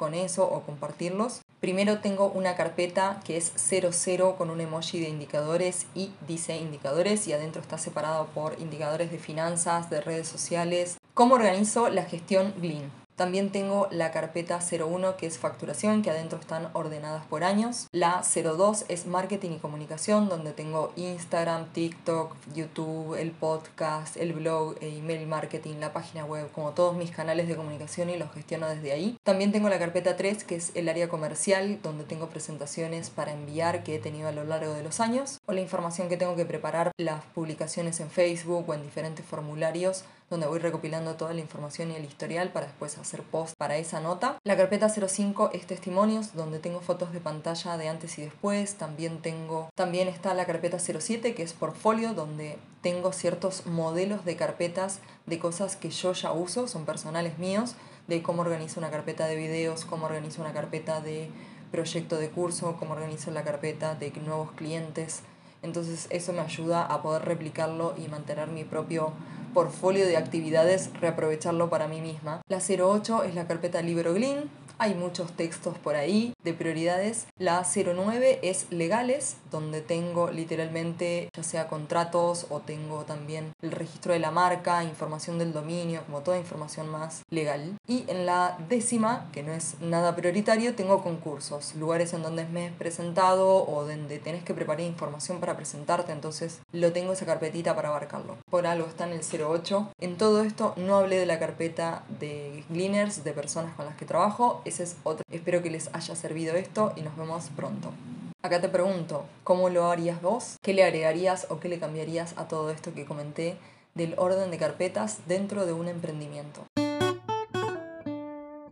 con eso o compartirlos. Primero tengo una carpeta que es 00 con un emoji de indicadores y dice indicadores y adentro está separado por indicadores de finanzas, de redes sociales. ¿Cómo organizo la gestión Glean? También tengo la carpeta 01 que es facturación, que adentro están ordenadas por años. La 02 es marketing y comunicación, donde tengo Instagram, TikTok, YouTube, el podcast, el blog, el email marketing, la página web, como todos mis canales de comunicación y los gestiono desde ahí. También tengo la carpeta 3 que es el área comercial, donde tengo presentaciones para enviar que he tenido a lo largo de los años, o la información que tengo que preparar, las publicaciones en Facebook o en diferentes formularios donde voy recopilando toda la información y el historial para después hacer post para esa nota. La carpeta 05 es testimonios, donde tengo fotos de pantalla de antes y después. También tengo, también está la carpeta 07 que es portfolio, donde tengo ciertos modelos de carpetas de cosas que yo ya uso, son personales míos, de cómo organizo una carpeta de videos, cómo organizo una carpeta de proyecto de curso, cómo organizo la carpeta de nuevos clientes. Entonces eso me ayuda a poder replicarlo y mantener mi propio portfolio de actividades, reaprovecharlo para mí misma. La 08 es la carpeta Libro Glean, hay muchos textos por ahí de prioridades. La 09 es legales, donde tengo literalmente ya sea contratos o tengo también el registro de la marca, información del dominio, como toda información más legal. Y en la décima, que no es nada prioritario, tengo concursos, lugares en donde me he presentado o donde tenés que preparar información para presentarte, entonces lo tengo esa carpetita para abarcarlo. Por algo está en el 08. En todo esto no hablé de la carpeta de gleaners, de personas con las que trabajo, ese es otro. Espero que les haya servido esto y nos vemos pronto. Acá te pregunto, ¿cómo lo harías vos? ¿Qué le agregarías o qué le cambiarías a todo esto que comenté del orden de carpetas dentro de un emprendimiento?